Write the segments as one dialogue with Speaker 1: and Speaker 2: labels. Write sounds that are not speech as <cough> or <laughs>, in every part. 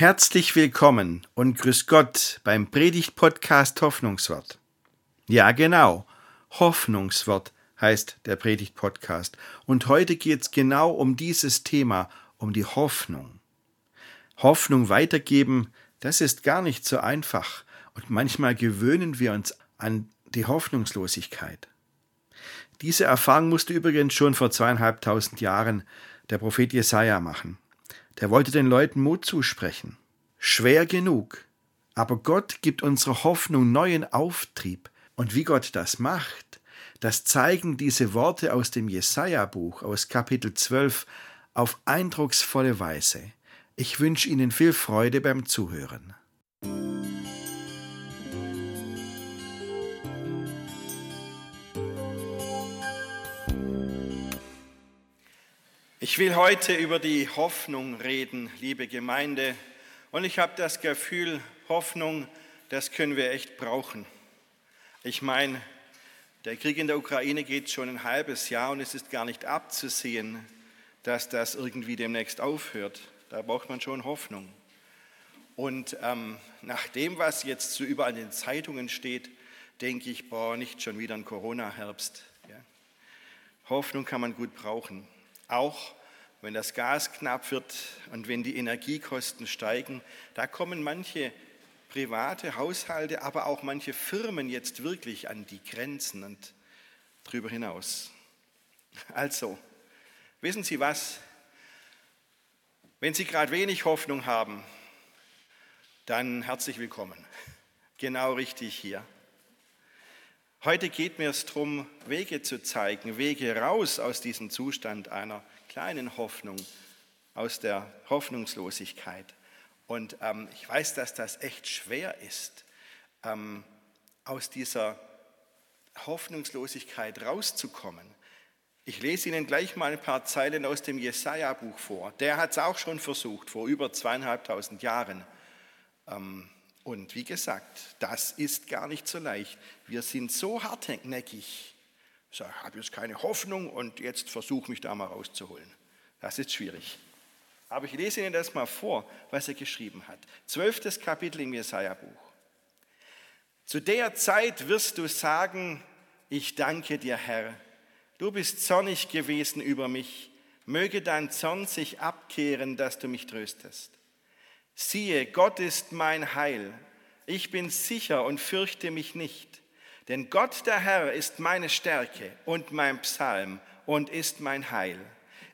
Speaker 1: Herzlich willkommen und grüß Gott beim Predigt-Podcast Hoffnungswort. Ja, genau, Hoffnungswort heißt der Predigt-Podcast. Und heute geht es genau um dieses Thema, um die Hoffnung. Hoffnung weitergeben, das ist gar nicht so einfach. Und manchmal gewöhnen wir uns an die Hoffnungslosigkeit. Diese Erfahrung musste übrigens schon vor zweieinhalbtausend Jahren der Prophet Jesaja machen. Der wollte den Leuten Mut zusprechen. Schwer genug. Aber Gott gibt unserer Hoffnung neuen Auftrieb. Und wie Gott das macht, das zeigen diese Worte aus dem Jesaja-Buch, aus Kapitel 12, auf eindrucksvolle Weise. Ich wünsche Ihnen viel Freude beim Zuhören. Ich will heute über die Hoffnung reden, liebe Gemeinde. Und ich habe das Gefühl, Hoffnung, das können wir echt brauchen. Ich meine, der Krieg in der Ukraine geht schon ein halbes Jahr und es ist gar nicht abzusehen, dass das irgendwie demnächst aufhört. Da braucht man schon Hoffnung. Und ähm, nach dem, was jetzt so überall in den Zeitungen steht, denke ich, boah, nicht schon wieder ein Corona-Herbst. Ja. Hoffnung kann man gut brauchen. Auch wenn das Gas knapp wird und wenn die Energiekosten steigen, da kommen manche private Haushalte, aber auch manche Firmen jetzt wirklich an die Grenzen und darüber hinaus. Also, wissen Sie was? Wenn Sie gerade wenig Hoffnung haben, dann herzlich willkommen. Genau richtig hier. Heute geht mir es darum, Wege zu zeigen, Wege raus aus diesem Zustand einer kleinen Hoffnung, aus der Hoffnungslosigkeit. Und ähm, ich weiß, dass das echt schwer ist, ähm, aus dieser Hoffnungslosigkeit rauszukommen. Ich lese Ihnen gleich mal ein paar Zeilen aus dem Jesaja-Buch vor. Der hat es auch schon versucht, vor über zweieinhalbtausend Jahren. Ähm, und wie gesagt, das ist gar nicht so leicht. Wir sind so hartnäckig. Ich habe jetzt keine Hoffnung und jetzt versuche mich da mal rauszuholen. Das ist schwierig. Aber ich lese Ihnen das mal vor, was er geschrieben hat. Zwölftes Kapitel im Jesaja-Buch. Zu der Zeit wirst du sagen, ich danke dir, Herr. Du bist zornig gewesen über mich. Möge dein Zorn sich abkehren, dass du mich tröstest. Siehe, Gott ist mein Heil. Ich bin sicher und fürchte mich nicht. Denn Gott der Herr ist meine Stärke und mein Psalm und ist mein Heil.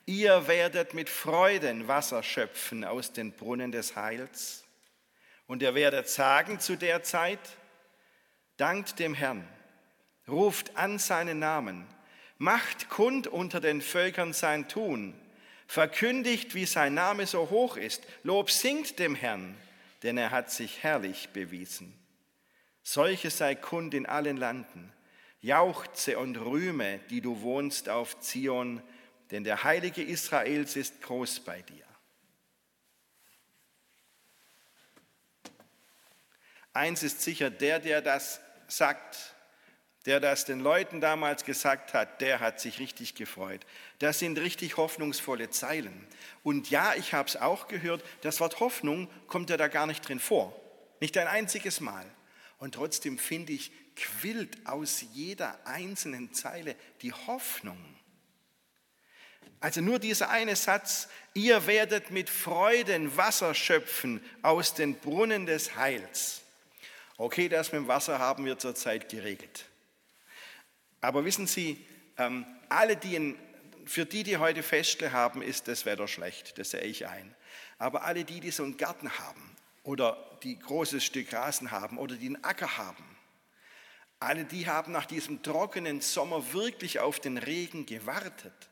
Speaker 1: Ihr werdet mit Freuden Wasser schöpfen aus den Brunnen des Heils. Und ihr werdet sagen zu der Zeit, dankt dem Herrn, ruft an seinen Namen, macht kund unter den Völkern sein Tun, verkündigt, wie sein Name so hoch ist. Lob singt dem Herrn, denn er hat sich herrlich bewiesen. Solche sei kund in allen Landen. Jauchze und rühme, die du wohnst auf Zion, denn der Heilige Israels ist groß bei dir. Eins ist sicher, der, der das sagt, der das den Leuten damals gesagt hat, der hat sich richtig gefreut. Das sind richtig hoffnungsvolle Zeilen. Und ja, ich habe es auch gehört, das Wort Hoffnung kommt ja da gar nicht drin vor. Nicht ein einziges Mal. Und trotzdem finde ich, quillt aus jeder einzelnen Zeile die Hoffnung. Also nur dieser eine Satz, ihr werdet mit Freuden Wasser schöpfen aus den Brunnen des Heils. Okay, das mit dem Wasser haben wir zurzeit geregelt. Aber wissen Sie, ähm, alle, die in, für die, die heute Festle haben, ist das Wetter schlecht, das sehe ich ein. Aber alle die, die so einen Garten haben oder die großes Stück Rasen haben oder die einen Acker haben, alle die haben nach diesem trockenen Sommer wirklich auf den Regen gewartet.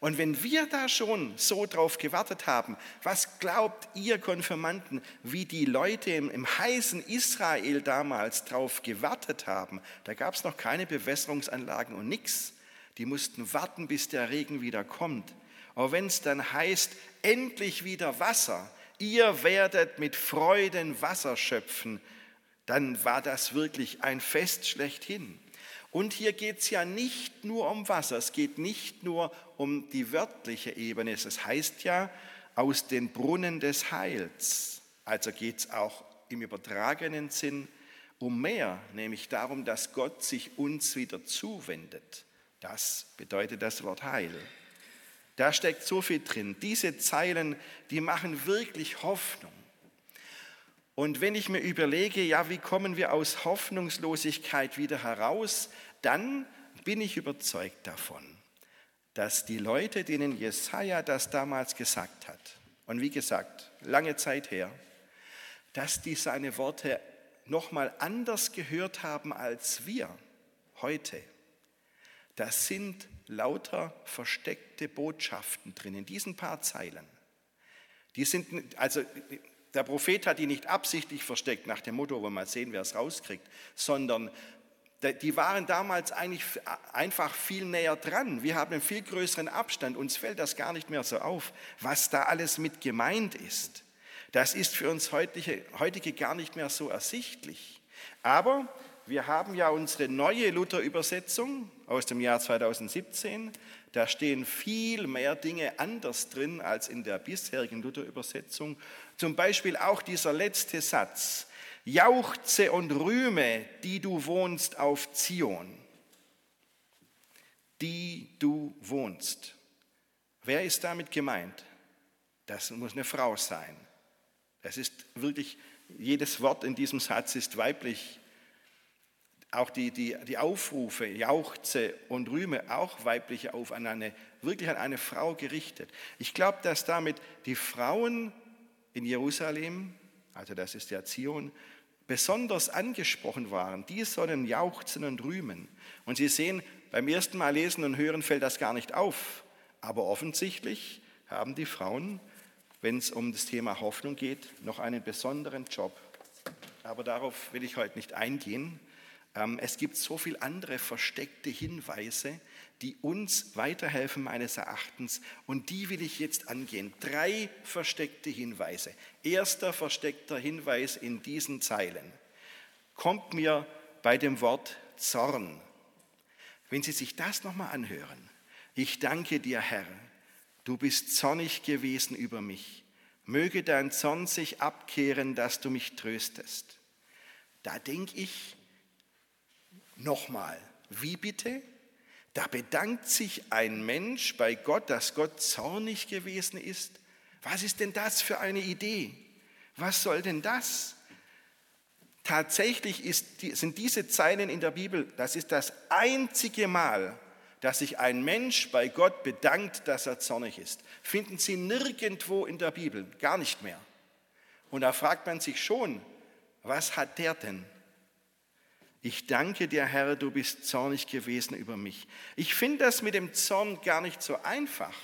Speaker 1: Und wenn wir da schon so drauf gewartet haben, was glaubt ihr Konfirmanden, wie die Leute im, im heißen Israel damals drauf gewartet haben? Da gab es noch keine Bewässerungsanlagen und nichts. Die mussten warten, bis der Regen wieder kommt. Aber wenn es dann heißt, endlich wieder Wasser, ihr werdet mit Freuden Wasser schöpfen, dann war das wirklich ein Fest schlechthin. Und hier geht es ja nicht nur um Wasser, es geht nicht nur um die wörtliche Ebene. Es heißt ja aus den Brunnen des Heils. Also geht es auch im übertragenen Sinn um mehr, nämlich darum, dass Gott sich uns wieder zuwendet. Das bedeutet das Wort Heil. Da steckt so viel drin. Diese Zeilen, die machen wirklich Hoffnung. Und wenn ich mir überlege, ja, wie kommen wir aus Hoffnungslosigkeit wieder heraus, dann bin ich überzeugt davon, dass die Leute, denen Jesaja das damals gesagt hat, und wie gesagt, lange Zeit her, dass die seine Worte nochmal anders gehört haben als wir heute. Das sind lauter versteckte Botschaften drin in diesen paar Zeilen. Die sind, also der Prophet hat die nicht absichtlich versteckt nach dem Motto, wollen wir mal sehen, wer es rauskriegt, sondern die waren damals eigentlich einfach viel näher dran. Wir haben einen viel größeren Abstand. Uns fällt das gar nicht mehr so auf, was da alles mit gemeint ist. Das ist für uns heutige, heutige gar nicht mehr so ersichtlich. Aber wir haben ja unsere neue Luther-Übersetzung aus dem Jahr 2017. Da stehen viel mehr Dinge anders drin als in der bisherigen Luther-Übersetzung. Zum Beispiel auch dieser letzte Satz. Jauchze und rühme, die du wohnst auf Zion. Die du wohnst. Wer ist damit gemeint? Das muss eine Frau sein. Das ist wirklich, jedes Wort in diesem Satz ist weiblich. Auch die, die, die Aufrufe, Jauchze und Rühme, auch weibliche auf, an eine, wirklich an eine Frau gerichtet. Ich glaube, dass damit die Frauen in Jerusalem, also das ist der Zion, besonders angesprochen waren. Die sollen jauchzen und rühmen. Und Sie sehen, beim ersten Mal lesen und hören fällt das gar nicht auf. Aber offensichtlich haben die Frauen wenn es um das Thema Hoffnung geht, noch einen besonderen Job. Aber darauf will ich heute nicht eingehen. Ähm, es gibt so viele andere versteckte Hinweise, die uns weiterhelfen meines Erachtens. Und die will ich jetzt angehen. Drei versteckte Hinweise. Erster versteckter Hinweis in diesen Zeilen kommt mir bei dem Wort Zorn. Wenn Sie sich das nochmal anhören. Ich danke dir, Herr, du bist zornig gewesen über mich. Möge dein Zorn sich abkehren, dass du mich tröstest. Da denke ich nochmal, wie bitte? Da bedankt sich ein Mensch bei Gott, dass Gott zornig gewesen ist. Was ist denn das für eine Idee? Was soll denn das? Tatsächlich ist, sind diese Zeilen in der Bibel, das ist das einzige Mal, dass sich ein Mensch bei Gott bedankt, dass er zornig ist. Finden Sie nirgendwo in der Bibel, gar nicht mehr. Und da fragt man sich schon, was hat der denn? Ich danke dir, Herr, du bist zornig gewesen über mich. Ich finde das mit dem Zorn gar nicht so einfach.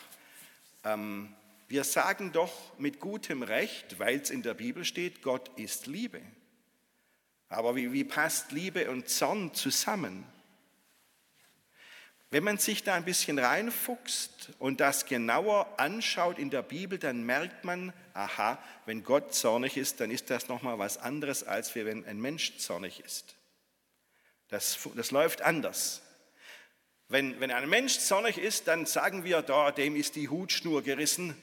Speaker 1: Ähm, wir sagen doch mit gutem Recht, weil es in der Bibel steht, Gott ist Liebe. Aber wie, wie passt Liebe und Zorn zusammen? Wenn man sich da ein bisschen reinfuchst und das genauer anschaut in der Bibel, dann merkt man, aha, wenn Gott zornig ist, dann ist das nochmal was anderes, als wenn ein Mensch zornig ist. Das, das läuft anders. Wenn, wenn ein Mensch zornig ist, dann sagen wir, da, dem ist die Hutschnur gerissen,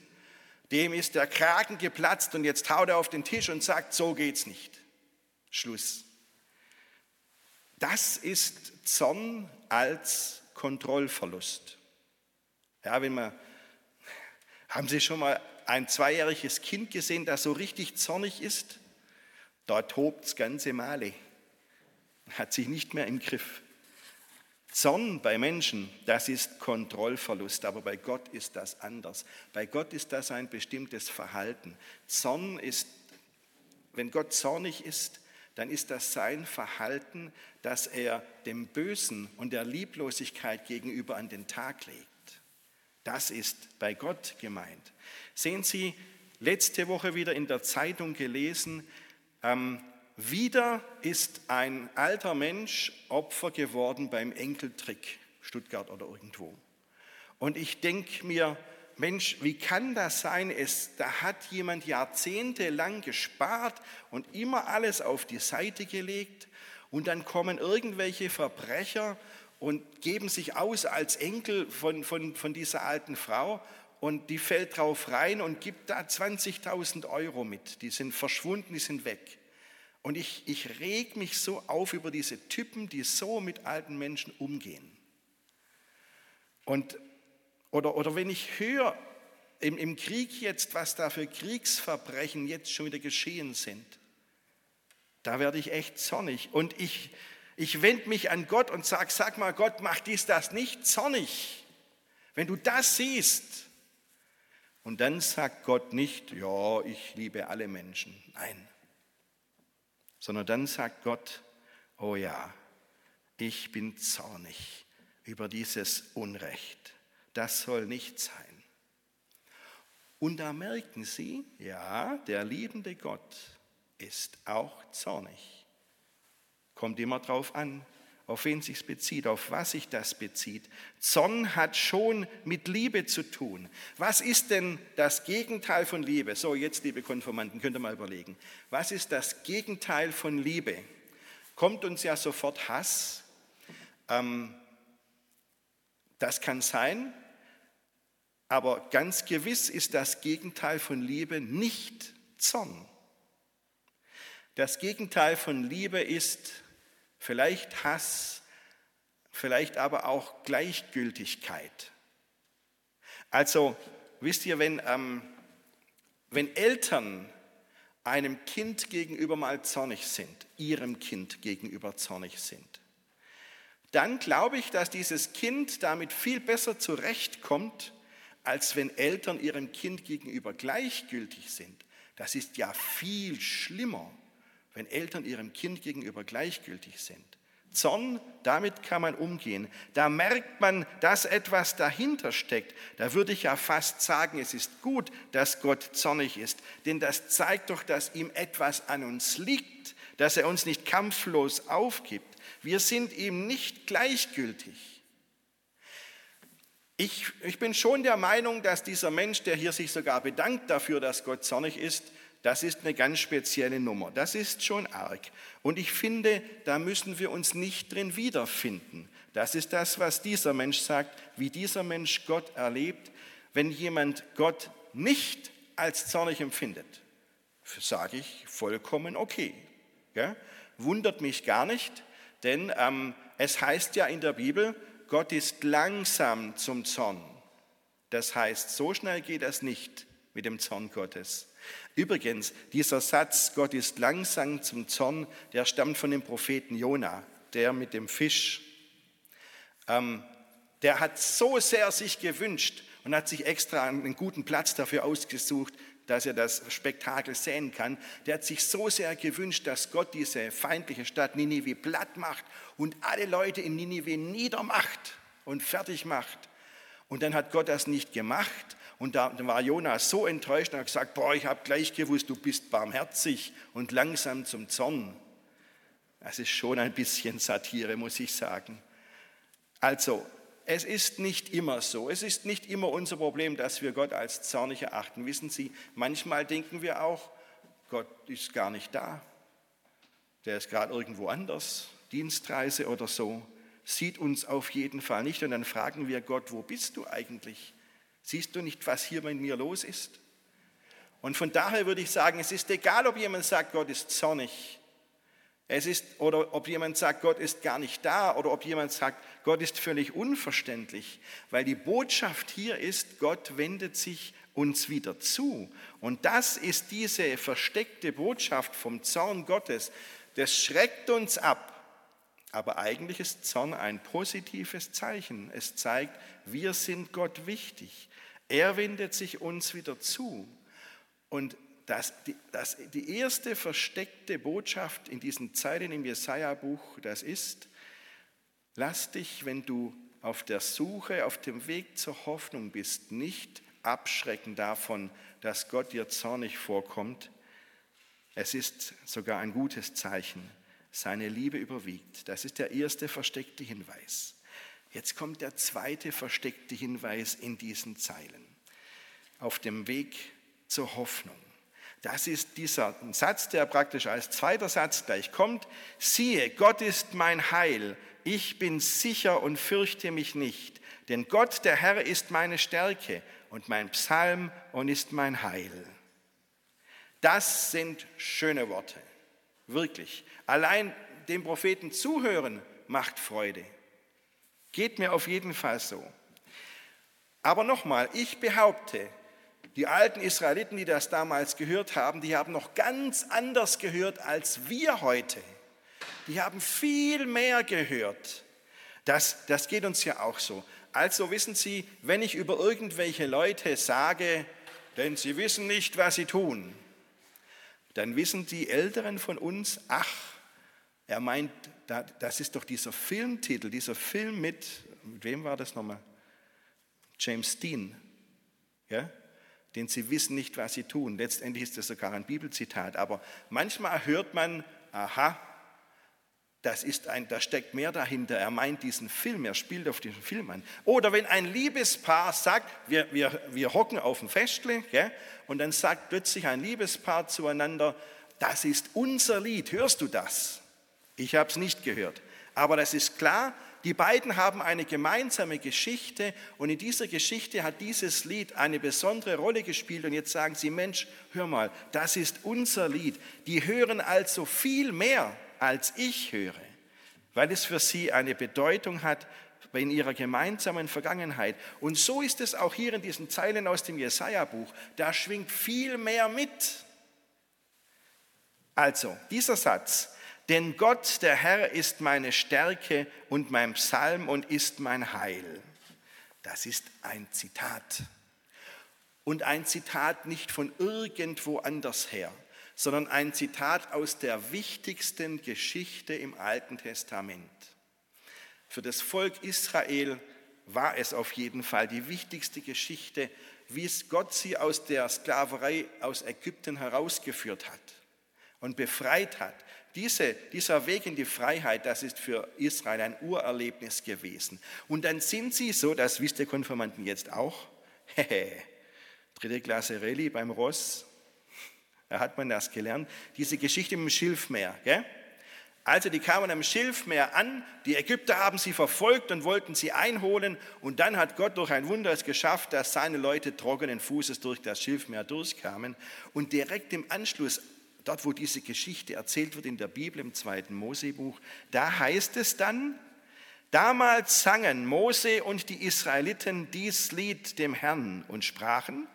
Speaker 1: dem ist der Kragen geplatzt und jetzt haut er auf den Tisch und sagt, so geht's nicht. Schluss. Das ist Zorn als Kontrollverlust. Ja, wenn man, haben Sie schon mal ein zweijähriges Kind gesehen, das so richtig zornig ist? Da tobt ganze Male, hat sich nicht mehr im Griff. Zorn bei Menschen, das ist Kontrollverlust, aber bei Gott ist das anders. Bei Gott ist das ein bestimmtes Verhalten. Zorn ist, wenn Gott zornig ist, dann ist das sein Verhalten, das er dem Bösen und der Lieblosigkeit gegenüber an den Tag legt. Das ist bei Gott gemeint. Sehen Sie, letzte Woche wieder in der Zeitung gelesen, ähm, wieder ist ein alter Mensch Opfer geworden beim Enkeltrick, Stuttgart oder irgendwo. Und ich denke mir, Mensch, wie kann das sein? Es, da hat jemand jahrzehntelang gespart und immer alles auf die Seite gelegt und dann kommen irgendwelche Verbrecher und geben sich aus als Enkel von, von, von dieser alten Frau und die fällt drauf rein und gibt da 20.000 Euro mit. Die sind verschwunden, die sind weg. Und ich, ich reg mich so auf über diese Typen, die so mit alten Menschen umgehen. Und, oder, oder wenn ich höre im, im Krieg jetzt, was da für Kriegsverbrechen jetzt schon wieder geschehen sind, da werde ich echt zornig. Und ich, ich wende mich an Gott und sage, sag mal Gott, mach dies, das nicht zornig. Wenn du das siehst. Und dann sagt Gott nicht, ja, ich liebe alle Menschen. Nein. Sondern dann sagt Gott, oh ja, ich bin zornig über dieses Unrecht. Das soll nicht sein. Und da merken Sie, ja, der liebende Gott ist auch zornig. Kommt immer drauf an, auf wen sich bezieht, auf was sich das bezieht. Zorn hat schon mit Liebe zu tun. Was ist denn das Gegenteil von Liebe? So, jetzt, liebe Konformanten, könnt ihr mal überlegen. Was ist das Gegenteil von Liebe? Kommt uns ja sofort Hass. Ähm, das kann sein, aber ganz gewiss ist das Gegenteil von Liebe nicht Zorn. Das Gegenteil von Liebe ist vielleicht Hass, vielleicht aber auch Gleichgültigkeit. Also wisst ihr, wenn, ähm, wenn Eltern einem Kind gegenüber mal zornig sind, ihrem Kind gegenüber zornig sind, dann glaube ich, dass dieses Kind damit viel besser zurechtkommt, als wenn Eltern ihrem Kind gegenüber gleichgültig sind. Das ist ja viel schlimmer wenn Eltern ihrem Kind gegenüber gleichgültig sind. Zorn, damit kann man umgehen. Da merkt man, dass etwas dahinter steckt. Da würde ich ja fast sagen, es ist gut, dass Gott zornig ist, denn das zeigt doch, dass ihm etwas an uns liegt, dass er uns nicht kampflos aufgibt. Wir sind ihm nicht gleichgültig. Ich, ich bin schon der Meinung, dass dieser Mensch, der hier sich sogar bedankt dafür, dass Gott zornig ist, das ist eine ganz spezielle Nummer. Das ist schon arg. Und ich finde, da müssen wir uns nicht drin wiederfinden. Das ist das, was dieser Mensch sagt, wie dieser Mensch Gott erlebt. Wenn jemand Gott nicht als zornig empfindet, sage ich vollkommen okay. Ja? Wundert mich gar nicht, denn ähm, es heißt ja in der Bibel, Gott ist langsam zum Zorn. Das heißt, so schnell geht das nicht mit dem Zorn Gottes. Übrigens, dieser Satz, Gott ist langsam zum Zorn, der stammt von dem Propheten Jona, der mit dem Fisch. Ähm, der hat so sehr sich gewünscht und hat sich extra einen guten Platz dafür ausgesucht, dass er das Spektakel sehen kann. Der hat sich so sehr gewünscht, dass Gott diese feindliche Stadt Ninive platt macht und alle Leute in Ninive niedermacht und fertig macht. Und dann hat Gott das nicht gemacht und da war Jonas so enttäuscht und hat gesagt, boah, ich habe gleich gewusst, du bist barmherzig und langsam zum Zorn. Das ist schon ein bisschen Satire, muss ich sagen. Also, es ist nicht immer so. Es ist nicht immer unser Problem, dass wir Gott als zornig erachten. Wissen Sie, manchmal denken wir auch, Gott ist gar nicht da. Der ist gerade irgendwo anders, Dienstreise oder so, sieht uns auf jeden Fall nicht. Und dann fragen wir Gott, wo bist du eigentlich? Siehst du nicht, was hier mit mir los ist? Und von daher würde ich sagen, es ist egal, ob jemand sagt, Gott ist zornig. Es ist, oder ob jemand sagt, Gott ist gar nicht da, oder ob jemand sagt, Gott ist völlig unverständlich, weil die Botschaft hier ist, Gott wendet sich uns wieder zu. Und das ist diese versteckte Botschaft vom Zorn Gottes. Das schreckt uns ab. Aber eigentlich ist Zorn ein positives Zeichen. Es zeigt, wir sind Gott wichtig. Er wendet sich uns wieder zu. Und das, die, das, die erste versteckte Botschaft in diesen Zeiten im Jesaja-Buch, das ist, lass dich, wenn du auf der Suche, auf dem Weg zur Hoffnung bist, nicht abschrecken davon, dass Gott dir zornig vorkommt. Es ist sogar ein gutes Zeichen. Seine Liebe überwiegt. Das ist der erste versteckte Hinweis. Jetzt kommt der zweite versteckte Hinweis in diesen Zeilen. Auf dem Weg zur Hoffnung. Das ist dieser Satz, der praktisch als zweiter Satz gleich kommt. Siehe, Gott ist mein Heil. Ich bin sicher und fürchte mich nicht, Denn Gott, der Herr, ist meine Stärke und mein Psalm und ist mein Heil. Das sind schöne Worte, wirklich. Allein dem Propheten zuhören macht Freude. Geht mir auf jeden Fall so. Aber nochmal, ich behaupte, die alten Israeliten, die das damals gehört haben, die haben noch ganz anders gehört als wir heute. Die haben viel mehr gehört. Das, das geht uns ja auch so. Also wissen Sie, wenn ich über irgendwelche Leute sage, denn sie wissen nicht, was sie tun, dann wissen die Älteren von uns, ach, er meint, das ist doch dieser Filmtitel, dieser Film mit, mit wem war das nochmal? James Dean. Ja? denn sie wissen nicht, was sie tun. Letztendlich ist das sogar ein Bibelzitat, aber manchmal hört man, aha, das ist ein, da steckt mehr dahinter. Er meint diesen Film, er spielt auf diesen Film an. Oder wenn ein Liebespaar sagt, wir, wir, wir hocken auf dem Festle, gell, und dann sagt plötzlich ein Liebespaar zueinander, das ist unser Lied, hörst du das? Ich habe es nicht gehört. Aber das ist klar, die beiden haben eine gemeinsame Geschichte und in dieser Geschichte hat dieses Lied eine besondere Rolle gespielt. Und jetzt sagen sie, Mensch, hör mal, das ist unser Lied. Die hören also viel mehr, als ich höre, weil es für sie eine Bedeutung hat in ihrer gemeinsamen Vergangenheit. Und so ist es auch hier in diesen Zeilen aus dem Jesaja-Buch. Da schwingt viel mehr mit. Also, dieser Satz, denn Gott, der Herr, ist meine Stärke und mein Psalm und ist mein Heil. Das ist ein Zitat. Und ein Zitat nicht von irgendwo anders her, sondern ein Zitat aus der wichtigsten Geschichte im Alten Testament. Für das Volk Israel war es auf jeden Fall die wichtigste Geschichte, wie es Gott sie aus der Sklaverei aus Ägypten herausgeführt hat und befreit hat, diese, dieser Weg in die Freiheit, das ist für Israel ein Urerlebnis gewesen. Und dann sind sie so, das wisst ihr Konfirmanden jetzt auch, <laughs> dritte Klasse Rallye beim Ross, da hat man das gelernt, diese Geschichte dem Schilfmeer. Gell? Also die kamen am Schilfmeer an, die Ägypter haben sie verfolgt und wollten sie einholen und dann hat Gott durch ein Wunder es geschafft, dass seine Leute trockenen Fußes durch das Schilfmeer durchkamen und direkt im Anschluss dort wo diese Geschichte erzählt wird in der Bibel im zweiten Mosebuch, da heißt es dann, damals sangen Mose und die Israeliten dies Lied dem Herrn und sprachen,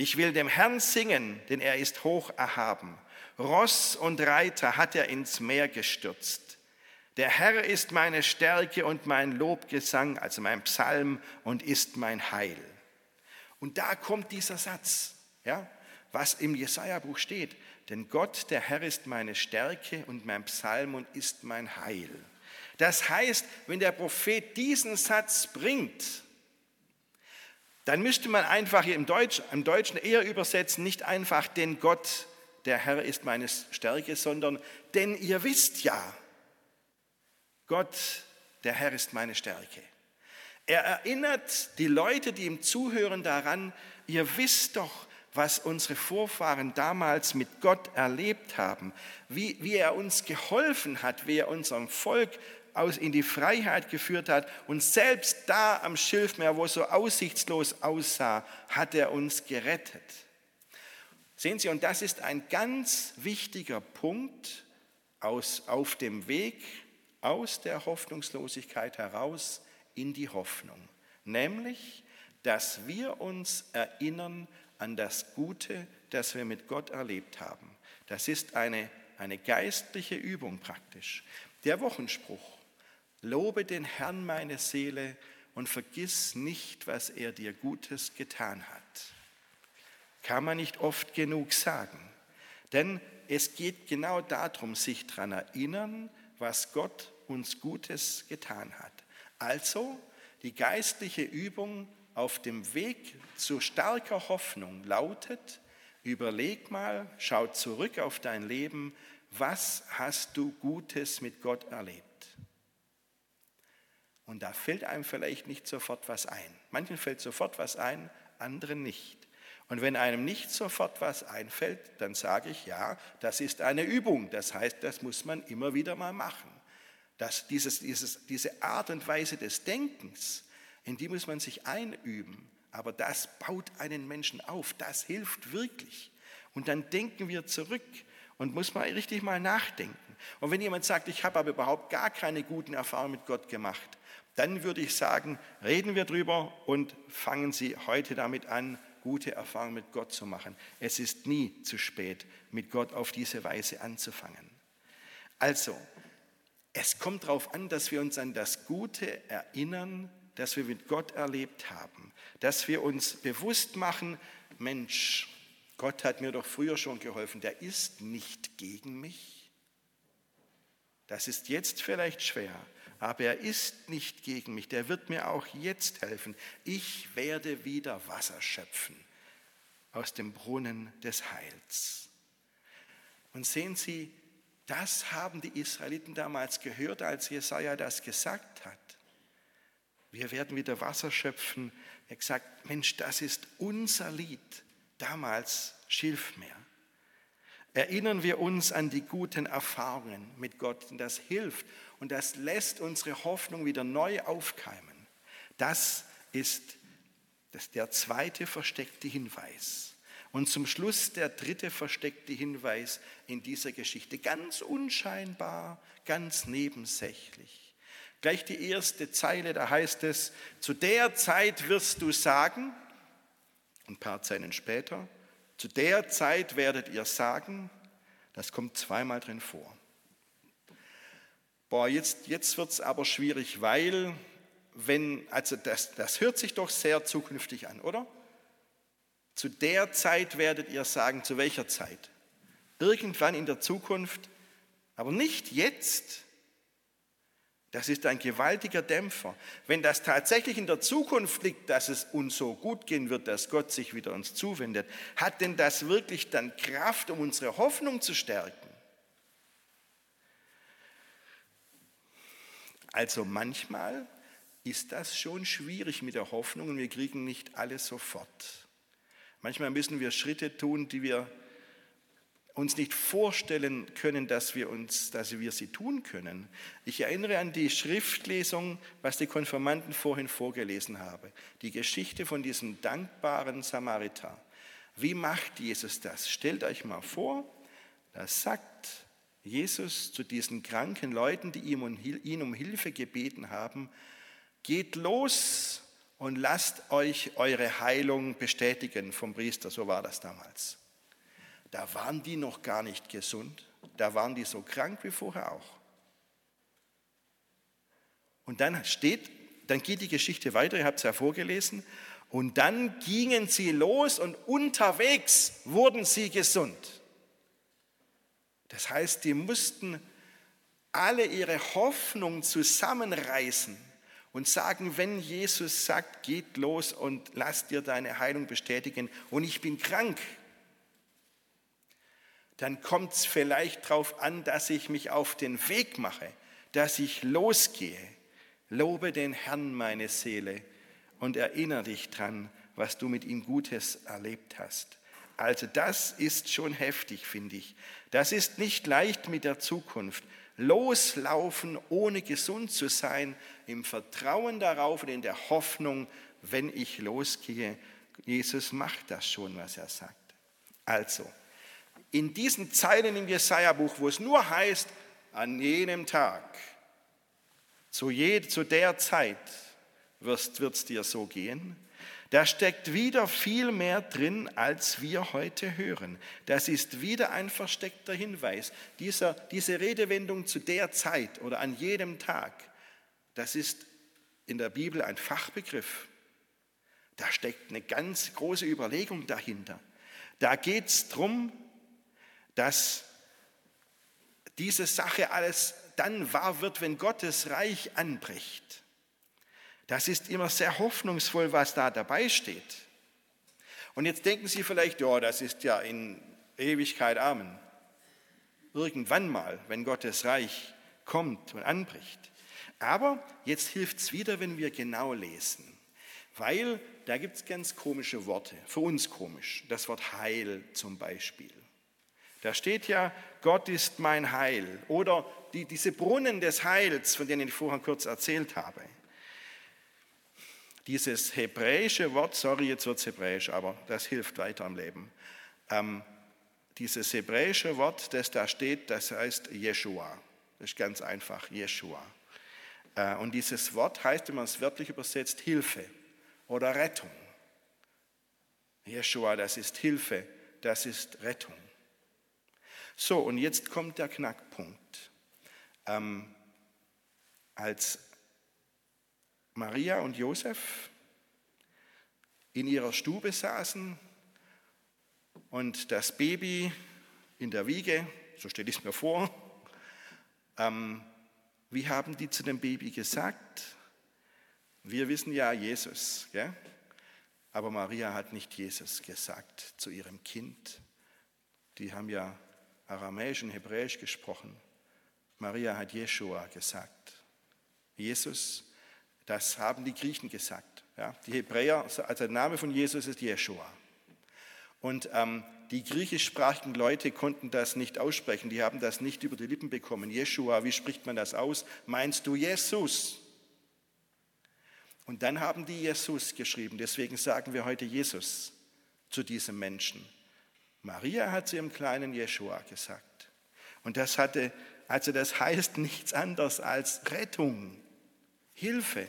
Speaker 1: ich will dem Herrn singen, denn er ist hoch erhaben. Ross und Reiter hat er ins Meer gestürzt. Der Herr ist meine Stärke und mein Lobgesang, also mein Psalm und ist mein Heil. Und da kommt dieser Satz, ja, was im Jesaja-Buch steht. Denn Gott, der Herr, ist meine Stärke und mein Psalm und ist mein Heil. Das heißt, wenn der Prophet diesen Satz bringt, dann müsste man einfach im, Deutsch, im Deutschen eher übersetzen, nicht einfach, denn Gott, der Herr, ist meine Stärke, sondern denn ihr wisst ja, Gott, der Herr, ist meine Stärke. Er erinnert die Leute, die ihm zuhören, daran, ihr wisst doch, was unsere Vorfahren damals mit Gott erlebt haben, wie, wie er uns geholfen hat, wie er unserem Volk aus in die Freiheit geführt hat. Und selbst da am Schilfmeer, wo es so aussichtslos aussah, hat er uns gerettet. Sehen Sie, und das ist ein ganz wichtiger Punkt aus, auf dem Weg aus der Hoffnungslosigkeit heraus in die Hoffnung. Nämlich, dass wir uns erinnern an das Gute, das wir mit Gott erlebt haben. Das ist eine, eine geistliche Übung praktisch. Der Wochenspruch, lobe den Herrn meine Seele und vergiss nicht, was er dir Gutes getan hat. Kann man nicht oft genug sagen. Denn es geht genau darum, sich daran erinnern, was Gott uns Gutes getan hat. Also die geistliche Übung auf dem Weg zu starker Hoffnung lautet, überleg mal, schau zurück auf dein Leben, was hast du Gutes mit Gott erlebt? Und da fällt einem vielleicht nicht sofort was ein. Manchen fällt sofort was ein, anderen nicht. Und wenn einem nicht sofort was einfällt, dann sage ich, ja, das ist eine Übung. Das heißt, das muss man immer wieder mal machen. Dass dieses, dieses, diese Art und Weise des Denkens, In die muss man sich einüben. Aber das baut einen Menschen auf. Das hilft wirklich. Und dann denken wir zurück und muss mal richtig mal nachdenken. Und wenn jemand sagt, ich habe aber überhaupt gar keine guten Erfahrungen mit Gott gemacht, dann würde ich sagen, reden wir drüber und fangen Sie heute damit an, gute Erfahrungen mit Gott zu machen. Es ist nie zu spät, mit Gott auf diese Weise anzufangen. Also, es kommt darauf an, dass wir uns an das Gute erinnern, das wir mit Gott erlebt haben, dass wir uns bewusst machen, Mensch, Gott hat mir doch früher schon geholfen, der ist nicht gegen mich. Das ist jetzt vielleicht schwer, aber er ist nicht gegen mich, der wird mir auch jetzt helfen. Ich werde wieder Wasser schöpfen aus dem Brunnen des Heils. Und sehen Sie, das haben die Israeliten damals gehört, als Jesaja das gesagt hat. Wir werden wieder Wasser schöpfen. Er hat gesagt, Mensch, das ist unser Lied, damals Schilfmeer. Erinnern wir uns an die guten Erfahrungen mit Gott. Und das hilft und das lässt unsere Hoffnung wieder neu aufkeimen. Das ist der zweite versteckte Hinweis. Und zum Schluss der dritte versteckte Hinweis in dieser Geschichte. Ganz unscheinbar, ganz nebensächlich. Gleich die erste Zeile, da heißt es, zu der Zeit wirst du sagen, ein paar Zeilen später, zu der Zeit werdet ihr sagen, das kommt zweimal drin vor. Boah, jetzt, jetzt wird es aber schwierig, weil, wenn, also das, das hört sich doch sehr zukünftig an, oder? Zu der Zeit werdet ihr sagen, zu welcher Zeit? Irgendwann in der Zukunft, aber nicht jetzt. Das ist ein gewaltiger Dämpfer. Wenn das tatsächlich in der Zukunft liegt, dass es uns so gut gehen wird, dass Gott sich wieder uns zuwendet, hat denn das wirklich dann Kraft, um unsere Hoffnung zu stärken? Also manchmal ist das schon schwierig mit der Hoffnung und wir kriegen nicht alles sofort. Manchmal müssen wir Schritte tun, die wir uns nicht vorstellen können, dass wir, uns, dass wir sie tun können. Ich erinnere an die Schriftlesung, was die Konfirmanden vorhin vorgelesen haben. Die Geschichte von diesem dankbaren Samariter. Wie macht Jesus das? Stellt euch mal vor, da sagt Jesus zu diesen kranken Leuten, die ihn um Hilfe gebeten haben, geht los und lasst euch eure Heilung bestätigen vom Priester. So war das damals. Da waren die noch gar nicht gesund, da waren die so krank wie vorher auch. Und dann steht, dann geht die Geschichte weiter, ihr habt es ja vorgelesen, und dann gingen sie los und unterwegs wurden sie gesund. Das heißt, die mussten alle ihre Hoffnung zusammenreißen und sagen, wenn Jesus sagt, geht los und lass dir deine Heilung bestätigen und ich bin krank, dann kommt es vielleicht darauf an, dass ich mich auf den Weg mache, dass ich losgehe. Lobe den Herrn, meine Seele, und erinnere dich dran, was du mit ihm Gutes erlebt hast. Also das ist schon heftig, finde ich. Das ist nicht leicht mit der Zukunft. Loslaufen, ohne gesund zu sein, im Vertrauen darauf und in der Hoffnung, wenn ich losgehe, Jesus macht das schon, was er sagt. Also, in diesen Zeilen im Jesaja-Buch, wo es nur heißt, an jenem Tag, zu, je, zu der Zeit wird es dir so gehen, da steckt wieder viel mehr drin, als wir heute hören. Das ist wieder ein versteckter Hinweis. Dieser, diese Redewendung zu der Zeit oder an jedem Tag, das ist in der Bibel ein Fachbegriff. Da steckt eine ganz große Überlegung dahinter. Da geht es darum, dass diese Sache alles dann wahr wird, wenn Gottes Reich anbricht. Das ist immer sehr hoffnungsvoll, was da dabei steht. Und jetzt denken Sie vielleicht, ja, das ist ja in Ewigkeit Amen. Irgendwann mal, wenn Gottes Reich kommt und anbricht. Aber jetzt hilft es wieder, wenn wir genau lesen. Weil da gibt es ganz komische Worte, für uns komisch. Das Wort Heil zum Beispiel. Da steht ja, Gott ist mein Heil. Oder die, diese Brunnen des Heils, von denen ich vorher kurz erzählt habe. Dieses hebräische Wort, sorry, jetzt wird es hebräisch, aber das hilft weiter im Leben. Ähm, dieses hebräische Wort, das da steht, das heißt Jeshua. Das ist ganz einfach, Jeshua. Äh, und dieses Wort heißt, wenn man es wörtlich übersetzt, Hilfe oder Rettung. Jeshua, das ist Hilfe, das ist Rettung. So, und jetzt kommt der Knackpunkt. Ähm, als Maria und Josef in ihrer Stube saßen und das Baby in der Wiege, so stelle ich es mir vor, ähm, wie haben die zu dem Baby gesagt? Wir wissen ja Jesus, gell? aber Maria hat nicht Jesus gesagt zu ihrem Kind. Die haben ja Aramäisch und Hebräisch gesprochen. Maria hat Jeshua gesagt. Jesus, das haben die Griechen gesagt. Ja, die Hebräer, also der Name von Jesus ist Jeshua. Und ähm, die griechischsprachigen Leute konnten das nicht aussprechen, die haben das nicht über die Lippen bekommen. Jeshua, wie spricht man das aus? Meinst du Jesus? Und dann haben die Jesus geschrieben, deswegen sagen wir heute Jesus zu diesem Menschen. Maria hat zu ihrem kleinen Jeshua gesagt. Und das hatte, also das heißt nichts anderes als Rettung, Hilfe.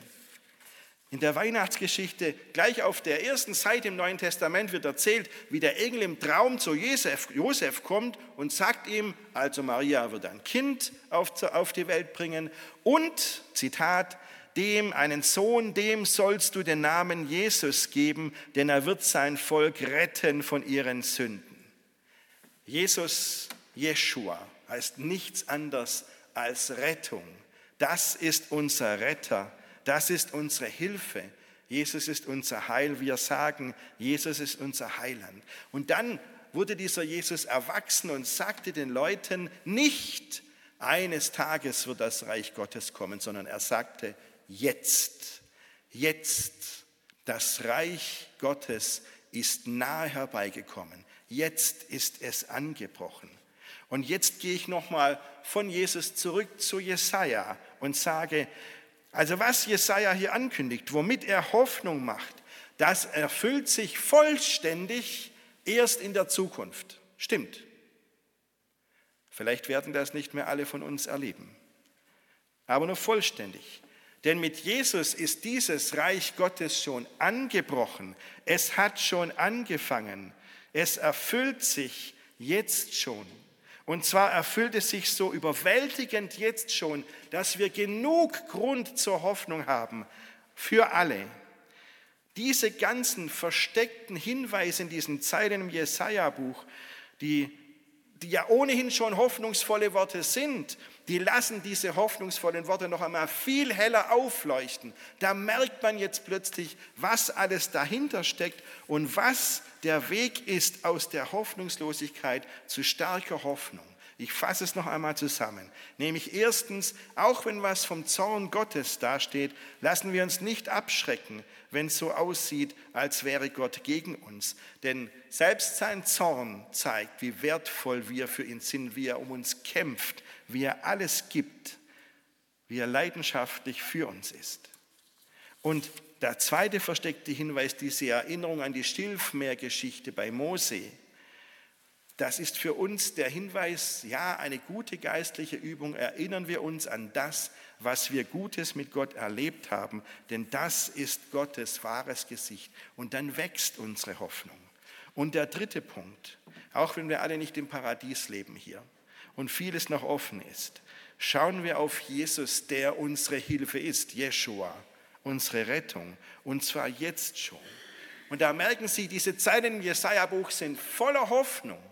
Speaker 1: In der Weihnachtsgeschichte, gleich auf der ersten Seite im Neuen Testament wird erzählt, wie der Engel im Traum zu Josef, kommt und sagt ihm, also Maria wird ein Kind auf, auf die Welt bringen und, Zitat, dem einen Sohn, dem sollst du den Namen Jesus geben, denn er wird sein Volk retten von ihren Sünden. Jesus, Jeshua, heißt nichts anderes als Rettung. Das ist unser Retter das ist unsere Hilfe. Jesus ist unser Heil. Wir sagen, Jesus ist unser Heiland. Und dann wurde dieser Jesus erwachsen und sagte den Leuten nicht, eines Tages wird das Reich Gottes kommen, sondern er sagte, jetzt, jetzt, das Reich Gottes ist nahe herbeigekommen. Jetzt ist es angebrochen. Und jetzt gehe ich nochmal von Jesus zurück zu Jesaja und sage, also was Jesaja hier ankündigt, womit er Hoffnung macht, das erfüllt sich vollständig erst in der Zukunft. Stimmt. Vielleicht werden das nicht mehr alle von uns erleben, aber nur vollständig. Denn mit Jesus ist dieses Reich Gottes schon angebrochen. Es hat schon angefangen. Es erfüllt sich jetzt schon. Und zwar erfüllt es sich so überwältigend jetzt schon, dass wir genug Grund zur Hoffnung haben für alle. Diese ganzen versteckten Hinweise in diesen Zeilen im Jesaja-Buch, die, die ja ohnehin schon hoffnungsvolle Worte sind, die lassen diese hoffnungsvollen Worte noch einmal viel heller aufleuchten. Da merkt man jetzt plötzlich, was alles dahinter steckt und was der Weg ist aus der Hoffnungslosigkeit zu starker Hoffnung. Ich fasse es noch einmal zusammen. Nämlich erstens, auch wenn was vom Zorn Gottes dasteht, lassen wir uns nicht abschrecken, wenn es so aussieht, als wäre Gott gegen uns. Denn selbst sein Zorn zeigt, wie wertvoll wir für ihn sind, wie er um uns kämpft, wie er alles gibt, wie er leidenschaftlich für uns ist. Und der zweite versteckte Hinweis, diese Erinnerung an die Schilfmeergeschichte bei Mose, das ist für uns der Hinweis, ja, eine gute geistliche Übung. Erinnern wir uns an das, was wir Gutes mit Gott erlebt haben, denn das ist Gottes wahres Gesicht. Und dann wächst unsere Hoffnung. Und der dritte Punkt, auch wenn wir alle nicht im Paradies leben hier und vieles noch offen ist, schauen wir auf Jesus, der unsere Hilfe ist, Jeshua, unsere Rettung, und zwar jetzt schon. Und da merken Sie, diese Zeilen im Jesaja-Buch sind voller Hoffnung.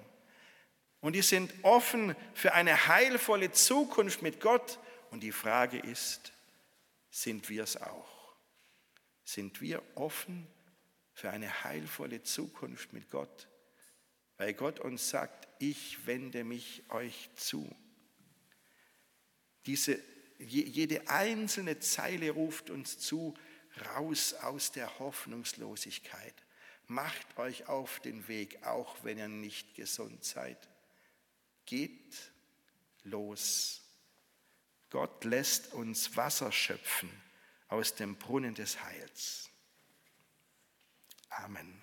Speaker 1: Und die sind offen für eine heilvolle Zukunft mit Gott. Und die Frage ist, sind wir es auch? Sind wir offen für eine heilvolle Zukunft mit Gott? Weil Gott uns sagt, ich wende mich euch zu. Diese, jede einzelne Zeile ruft uns zu, raus aus der Hoffnungslosigkeit. Macht euch auf den Weg, auch wenn ihr nicht gesund seid geht los. Gott lässt uns Wasser schöpfen aus dem Brunnen des Heils. Amen.